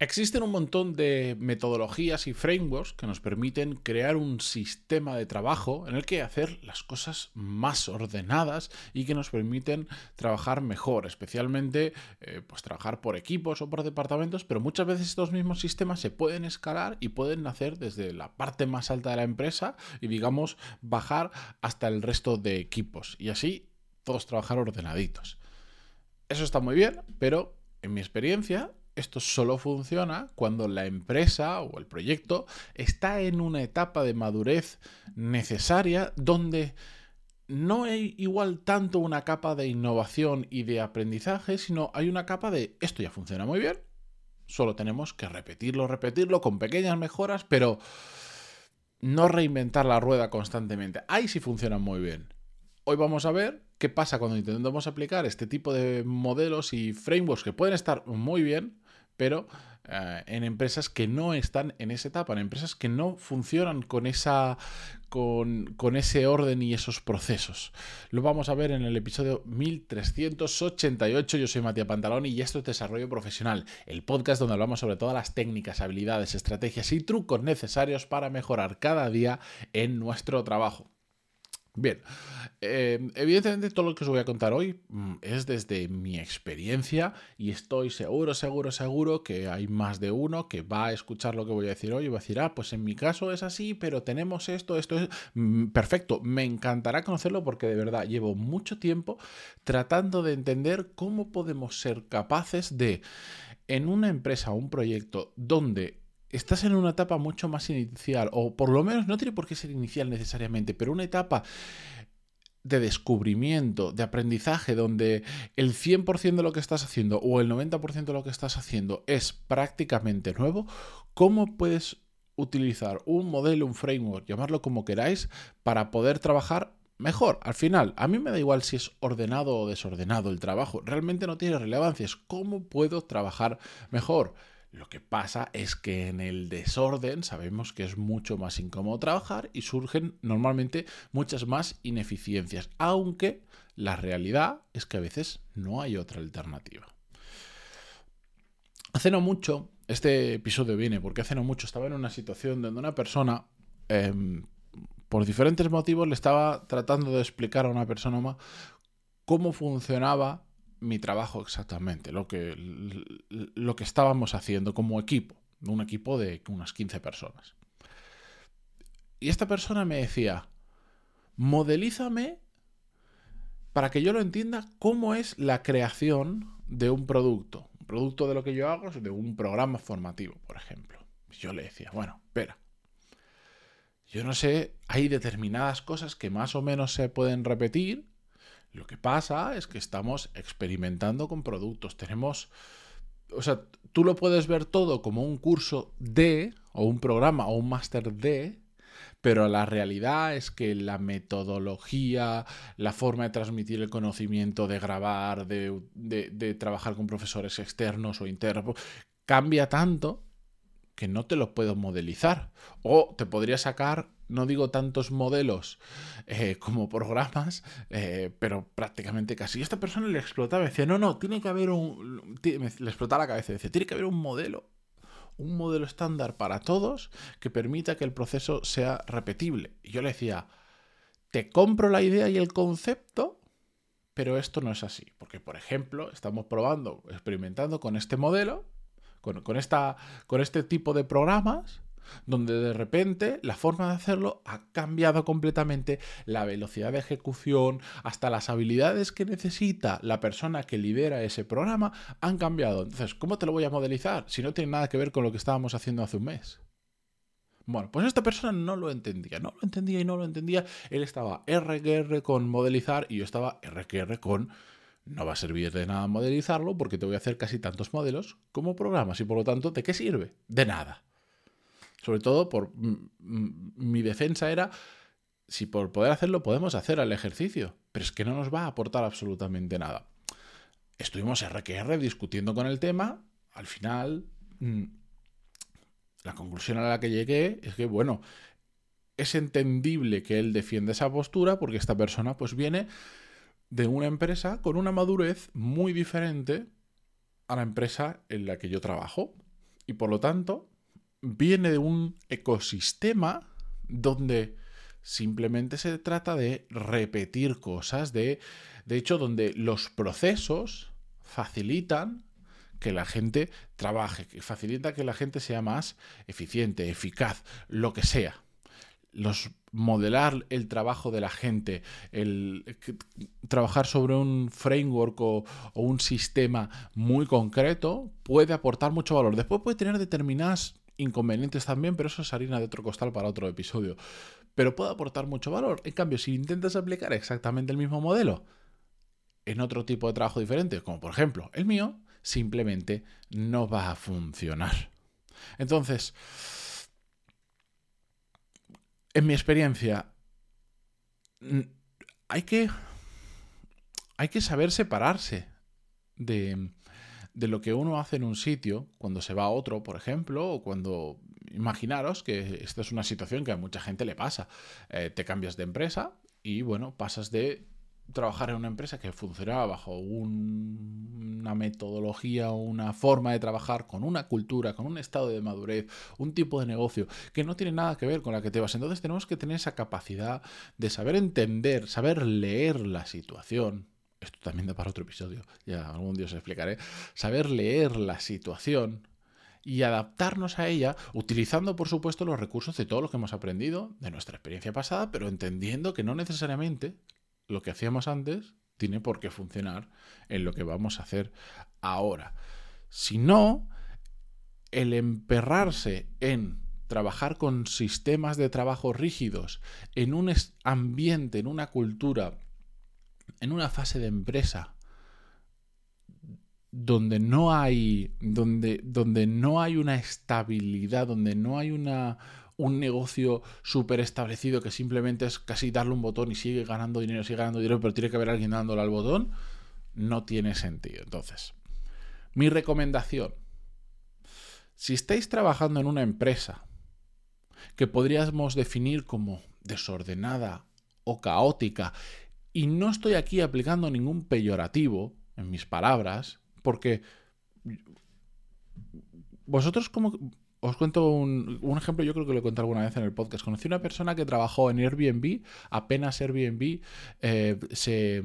Existen un montón de metodologías y frameworks que nos permiten crear un sistema de trabajo en el que hacer las cosas más ordenadas y que nos permiten trabajar mejor, especialmente eh, pues trabajar por equipos o por departamentos, pero muchas veces estos mismos sistemas se pueden escalar y pueden nacer desde la parte más alta de la empresa y digamos bajar hasta el resto de equipos y así todos trabajar ordenaditos. Eso está muy bien, pero en mi experiencia esto solo funciona cuando la empresa o el proyecto está en una etapa de madurez necesaria donde no hay igual tanto una capa de innovación y de aprendizaje, sino hay una capa de esto ya funciona muy bien, solo tenemos que repetirlo, repetirlo con pequeñas mejoras, pero no reinventar la rueda constantemente. Ahí sí funciona muy bien. Hoy vamos a ver qué pasa cuando intentamos aplicar este tipo de modelos y frameworks que pueden estar muy bien, pero eh, en empresas que no están en esa etapa, en empresas que no funcionan con, esa, con, con, ese orden y esos procesos. Lo vamos a ver en el episodio 1388. Yo soy Matías Pantalón y esto es Desarrollo Profesional, el podcast donde hablamos sobre todas las técnicas, habilidades, estrategias y trucos necesarios para mejorar cada día en nuestro trabajo. Bien, eh, evidentemente todo lo que os voy a contar hoy mm, es desde mi experiencia y estoy seguro, seguro, seguro que hay más de uno que va a escuchar lo que voy a decir hoy y va a decir, ah, pues en mi caso es así, pero tenemos esto, esto es mm, perfecto. Me encantará conocerlo porque de verdad llevo mucho tiempo tratando de entender cómo podemos ser capaces de, en una empresa o un proyecto donde estás en una etapa mucho más inicial, o por lo menos no tiene por qué ser inicial necesariamente, pero una etapa de descubrimiento, de aprendizaje, donde el 100% de lo que estás haciendo o el 90% de lo que estás haciendo es prácticamente nuevo, ¿cómo puedes utilizar un modelo, un framework, llamarlo como queráis, para poder trabajar mejor. Al final, a mí me da igual si es ordenado o desordenado el trabajo. Realmente no tiene relevancia. Es cómo puedo trabajar mejor. Lo que pasa es que en el desorden sabemos que es mucho más incómodo trabajar y surgen normalmente muchas más ineficiencias, aunque la realidad es que a veces no hay otra alternativa. Hace no mucho, este episodio viene porque hace no mucho estaba en una situación donde una persona, em, por diferentes motivos, le estaba tratando de explicar a una persona más cómo funcionaba mi trabajo exactamente, lo que, lo que estábamos haciendo como equipo, un equipo de unas 15 personas. Y esta persona me decía, modelízame para que yo lo entienda cómo es la creación de un producto. Un producto de lo que yo hago de un programa formativo, por ejemplo. Yo le decía, bueno, espera. Yo no sé, hay determinadas cosas que más o menos se pueden repetir lo que pasa es que estamos experimentando con productos. Tenemos, o sea, tú lo puedes ver todo como un curso de, o un programa, o un máster de, pero la realidad es que la metodología, la forma de transmitir el conocimiento, de grabar, de, de trabajar con profesores externos o internos, cambia tanto que no te lo puedo modelizar. O te podría sacar no digo tantos modelos eh, como programas, eh, pero prácticamente casi. Y esta persona le explotaba, decía, no, no, tiene que haber un... Le explotaba la cabeza, decía, tiene que haber un modelo, un modelo estándar para todos que permita que el proceso sea repetible. Y yo le decía, te compro la idea y el concepto, pero esto no es así. Porque, por ejemplo, estamos probando, experimentando con este modelo, con, esta, con este tipo de programas donde de repente la forma de hacerlo ha cambiado completamente, la velocidad de ejecución, hasta las habilidades que necesita la persona que lidera ese programa han cambiado. Entonces, ¿cómo te lo voy a modelizar si no tiene nada que ver con lo que estábamos haciendo hace un mes? Bueno, pues esta persona no lo entendía, no lo entendía y no lo entendía. Él estaba RQR con modelizar y yo estaba RQR con no va a servir de nada modelizarlo porque te voy a hacer casi tantos modelos como programas y por lo tanto, ¿de qué sirve? De nada. Sobre todo por mi defensa era, si por poder hacerlo podemos hacer el ejercicio, pero es que no nos va a aportar absolutamente nada. Estuvimos RQR discutiendo con el tema, al final mm, la conclusión a la que llegué es que, bueno, es entendible que él defienda esa postura porque esta persona pues viene de una empresa con una madurez muy diferente a la empresa en la que yo trabajo. Y por lo tanto, viene de un ecosistema donde simplemente se trata de repetir cosas, de, de hecho, donde los procesos facilitan que la gente trabaje, que facilita que la gente sea más eficiente, eficaz, lo que sea. Los modelar el trabajo de la gente, el trabajar sobre un framework o, un sistema muy concreto puede aportar mucho valor. Después puede tener determinadas inconvenientes también, pero eso es harina de otro costal para otro episodio. Pero puede aportar mucho valor. En cambio, si intentas aplicar exactamente el mismo modelo en otro tipo de trabajo diferente, como por ejemplo el mío, simplemente no va a funcionar. Entonces, en mi experiencia, hay que, hay que saber separarse de, de lo que uno hace en un sitio cuando se va a otro, por ejemplo, o cuando... Imaginaros que esta es una situación que a mucha gente le pasa. Eh, te cambias de empresa y, bueno, pasas de trabajar en una empresa que funcionaba bajo una metodología una forma de trabajar, con una cultura, con un estado de madurez, un tipo de negocio que no tiene nada que ver con la que te vas. Entonces tenemos que tener esa capacidad de saber entender, saber leer la situación. Esto también da para otro episodio, ya algún día os explicaré. Saber leer la situación y adaptarnos a ella utilizando por supuesto los recursos de todo lo que hemos aprendido de nuestra experiencia pasada, pero entendiendo que no necesariamente lo que hacíamos antes tiene por qué funcionar en lo que vamos a hacer ahora. Si no, el emperrarse en trabajar con sistemas de trabajo rígidos, en un ambiente, en una cultura, en una fase de empresa donde no hay donde, donde no hay una estabilidad, donde no hay una un negocio súper establecido que simplemente es casi darle un botón y sigue ganando dinero, sigue ganando dinero, pero tiene que haber alguien dándole al botón, no tiene sentido. Entonces, mi recomendación, si estáis trabajando en una empresa que podríamos definir como desordenada o caótica, y no estoy aquí aplicando ningún peyorativo en mis palabras, porque vosotros como os cuento un, ejemplo, yo creo que lo he contado alguna vez en el podcast. Conocí una persona que trabajó en Airbnb, apenas Airbnb eh, se,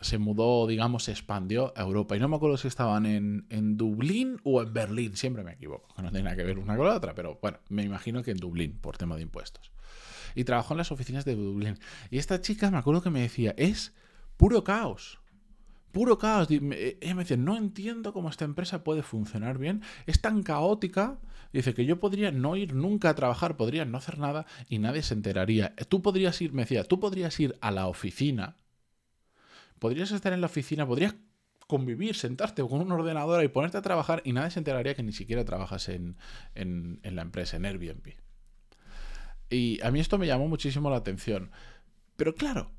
se, mudó, digamos, se expandió a Europa. Y no me acuerdo si estaban en, en, Dublín o en Berlín, siempre me equivoco, no tiene nada que ver una con la otra, pero bueno, me imagino que en Dublín, por tema de impuestos. Y trabajó en las oficinas de Dublín. Y esta chica me acuerdo que me decía, es puro caos puro caos. Eh, ella me decía, no entiendo cómo esta empresa puede funcionar bien. Es tan caótica. Dice que yo podría no ir nunca a trabajar, podría no hacer nada y nadie se enteraría. Tú podrías ir, me decía, tú podrías ir a la oficina. Podrías estar en la oficina, podrías convivir, sentarte con un ordenador y ponerte a trabajar y nadie se enteraría que ni siquiera trabajas en, en la empresa, en Airbnb. Y a mí esto me llamó muchísimo la atención. Pero claro,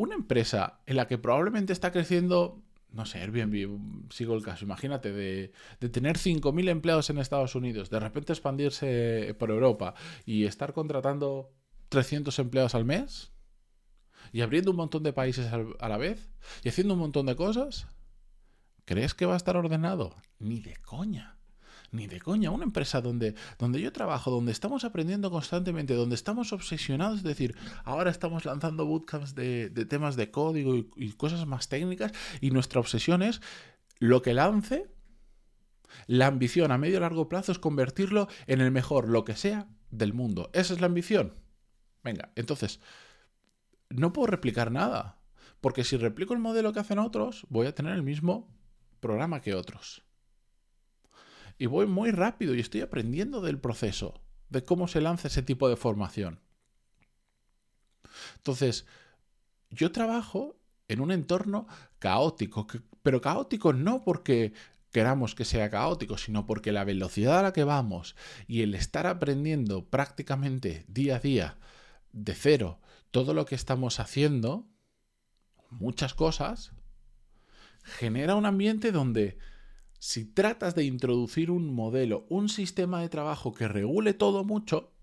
una empresa en la que probablemente está creciendo, no sé, Airbnb, sigo el caso, imagínate, de, de tener 5.000 empleados en Estados Unidos, de repente expandirse por Europa y estar contratando 300 empleados al mes y abriendo un montón de países a la vez y haciendo un montón de cosas, ¿crees que va a estar ordenado? Ni de coña ni de coña. Una empresa donde, donde yo trabajo, donde estamos aprendiendo constantemente, donde estamos obsesionados, es decir, ahora estamos lanzando bootcamps de, temas de código y, cosas más técnicas, y nuestra obsesión es lo que lance, la ambición a medio y largo plazo es convertirlo en el mejor, lo que sea, del mundo. Esa es la ambición. Venga, entonces, no puedo replicar nada. Porque si replico el modelo que hacen otros, voy a tener el mismo programa que otros y voy muy rápido y estoy aprendiendo del proceso, de cómo se lanza ese tipo de formación. Entonces, yo trabajo en un entorno caótico, pero caótico no porque queramos que sea caótico, sino porque la velocidad a la que vamos y el estar aprendiendo prácticamente día a día de cero todo lo que estamos haciendo, muchas cosas, genera un ambiente donde si tratas de introducir un modelo, un sistema de trabajo que regule todo mucho,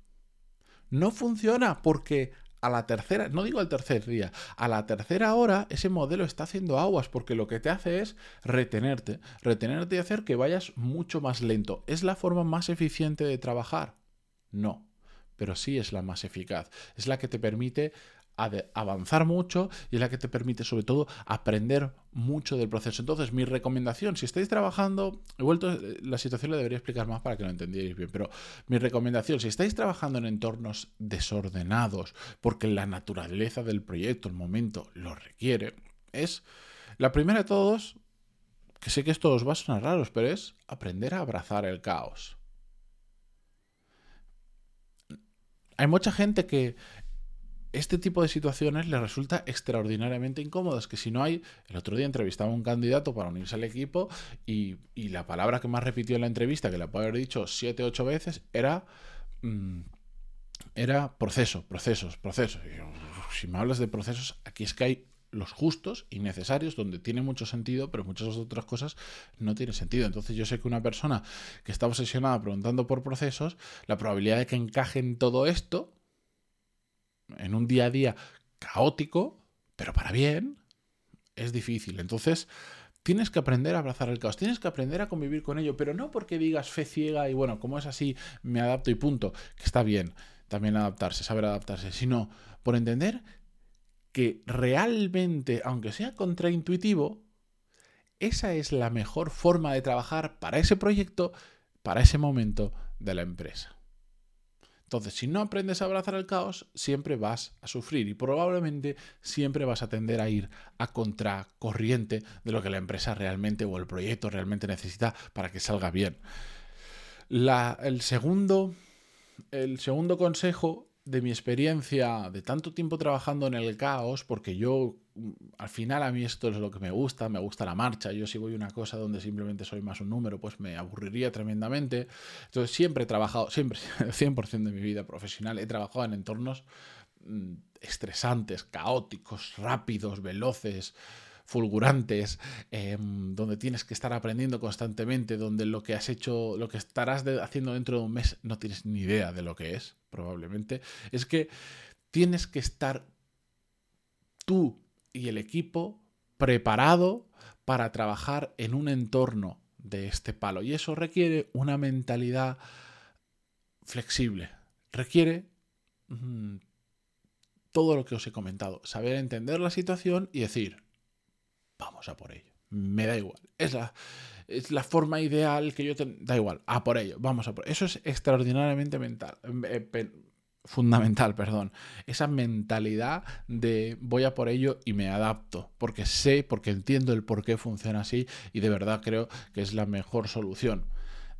no funciona porque a la tercera, no digo al tercer día, a la tercera hora ese modelo está haciendo aguas porque lo que te hace es retenerte, retenerte y hacer que vayas mucho más lento. ¿Es la forma más eficiente de trabajar? No, pero sí es la más eficaz. Es la que te permite avanzar mucho y es la que te permite sobre todo aprender mucho del proceso. Entonces, mi recomendación, si estáis trabajando, he vuelto, eh, la situación la debería explicar más para que lo entendierais bien, pero mi recomendación, si estáis trabajando en entornos desordenados, porque la naturaleza del proyecto, el momento, lo requiere, es, la primera de todos, que sé que esto os va a sonar raros, pero es aprender a abrazar el caos. Hay mucha gente que este tipo de situaciones le resulta extraordinariamente incómodas, que si no hay, el otro día entrevistaba a un candidato para unirse al equipo y, la palabra que más repitió en la entrevista, que la puede haber dicho siete, ocho veces, era, mm, era proceso, procesos, procesos. si me hablas de procesos, aquí es que hay los justos y necesarios, donde tiene mucho sentido, pero muchas otras cosas no tienen sentido. Entonces yo sé que una persona que está obsesionada preguntando por procesos, la probabilidad de que encaje en todo esto en un día a día caótico, pero para bien, es difícil. Entonces, tienes que aprender a abrazar el caos, tienes que aprender a convivir con ello, pero no porque digas fe ciega y bueno, como es así, me adapto y punto, que está bien también adaptarse, saber adaptarse, sino por entender que realmente, aunque sea contraintuitivo, esa es la mejor forma de trabajar para ese proyecto, para ese momento de la empresa. Entonces, si no aprendes a abrazar el caos, siempre vas a sufrir y probablemente siempre vas a tender a ir a contracorriente de lo que la empresa realmente o el proyecto realmente necesita para que salga bien. el, segundo, el segundo consejo de mi experiencia de tanto tiempo trabajando en el caos, porque yo al final a mí esto es lo que me gusta, me gusta la marcha, yo si voy a una cosa donde simplemente soy más un número, pues me aburriría tremendamente. Entonces siempre he trabajado, siempre, 100% de mi vida profesional, he trabajado en entornos mm, estresantes, caóticos, rápidos, veloces, fulgurantes, em, donde tienes que estar aprendiendo constantemente, donde lo que has hecho, lo que estarás haciendo dentro de un mes no tienes ni idea de lo que es, probablemente, es que tienes que estar tú y el equipo preparado para trabajar en un entorno de este palo. Y eso requiere una mentalidad flexible. Requiere mm, todo lo que os he comentado. Saber entender la situación y decir, vamos a por ello. Me da igual. Es la, es la forma ideal que yo... Da igual, a por ello. Vamos a por ello. Eso es extraordinariamente mental, eh, fundamental, perdón, esa mentalidad de voy a por ello y me adapto, porque sé, porque entiendo el por qué funciona así y de verdad creo que es la mejor solución.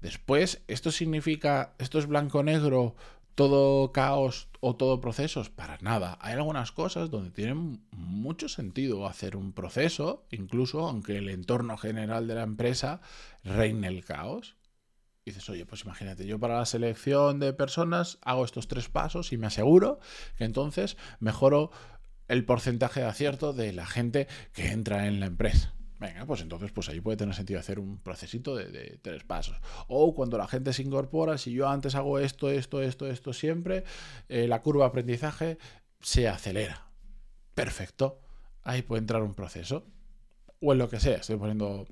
Después, ¿esto significa, esto es blanco-negro, todo caos o todo procesos? Para nada. Hay algunas cosas donde tienen mucho sentido hacer un proceso, incluso aunque el entorno general de la empresa reine el caos dices, oye, pues imagínate, yo para la selección de personas hago estos tres pasos y me aseguro que entonces mejoro el porcentaje de acierto de la gente que entra en la empresa. Venga, pues entonces pues ahí puede tener sentido hacer un procesito de, tres pasos. O cuando la gente se incorpora, si yo antes hago esto, esto, esto, esto siempre, eh, la curva de aprendizaje se acelera. Perfecto. Ahí puede entrar un proceso. O en lo que sea. Estoy poniendo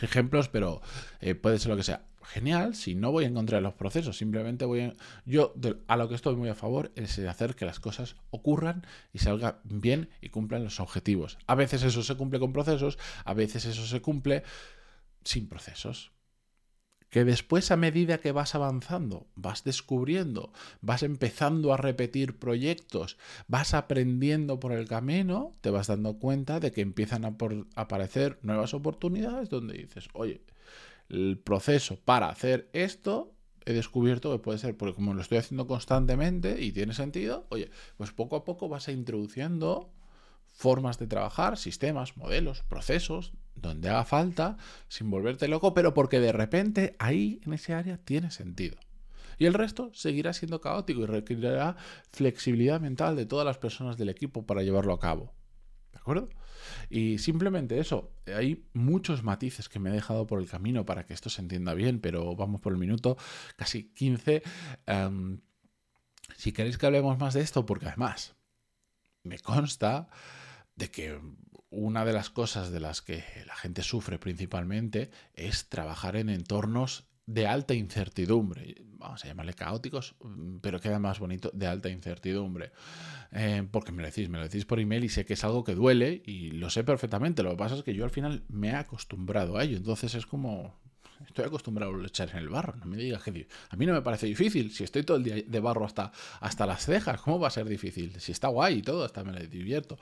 ejemplos, pero eh, puede ser lo que sea genial, si no voy a encontrar los procesos, simplemente voy a... Yo a lo que estoy muy a favor es hacer que las cosas ocurran y salgan bien y cumplan los objetivos. A veces eso se cumple con procesos, a veces eso se cumple sin procesos. Que después a medida que vas avanzando, vas descubriendo, vas empezando a repetir proyectos, vas aprendiendo por el camino, te vas dando cuenta de que empiezan a aparecer nuevas oportunidades donde dices, oye, el proceso para hacer esto, he descubierto que puede ser, porque como lo estoy haciendo constantemente y tiene sentido, oye, pues poco a poco vas a introduciendo formas de trabajar, sistemas, modelos, procesos, donde haga falta, sin volverte loco, pero porque de repente ahí en ese área tiene sentido. Y el resto seguirá siendo caótico y requerirá flexibilidad mental de todas las personas del equipo para llevarlo a cabo. ¿De acuerdo? Y simplemente eso, hay muchos matices que me he dejado por el camino para que esto se entienda bien, pero vamos por el minuto, casi 15. Em, Si queréis que hablemos más de esto, porque además me consta de que una de las cosas de las que la gente sufre principalmente es trabajar en entornos de alta incertidumbre. Vamos a llamarle caóticos, pero queda más bonito de alta incertidumbre. Eh, porque me lo decís, me lo decís por email y sé que es algo que duele y lo sé perfectamente. Lo que pasa es que yo al final me he acostumbrado a ello. Entonces es como, estoy acostumbrado a echar en el barro. No me digas que a mí no me parece difícil. Si estoy todo el día de barro hasta, hasta las cejas, ¿cómo va a ser difícil? Si está guay y todo, hasta me divierto.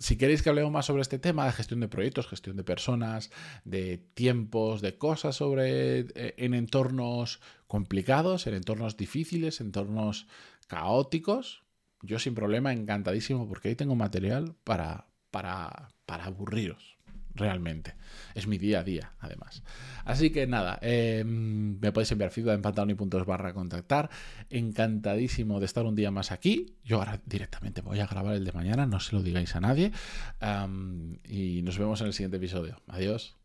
Si queréis que hablemos más sobre este tema de gestión de proyectos, gestión de personas, de tiempos, de cosas sobre eh, en entornos complicados, en entornos difíciles, en entornos caóticos, yo sin problema encantadísimo porque ahí tengo material para, para, para aburriros realmente. Es mi día a día, además. Así que nada, em, me podéis enviar feedback en pantaloni.es barra contactar. Encantadísimo de estar un día más aquí. Yo ahora directamente voy a grabar el de mañana, no se lo digáis a nadie. y nos vemos en el siguiente episodio. Adiós.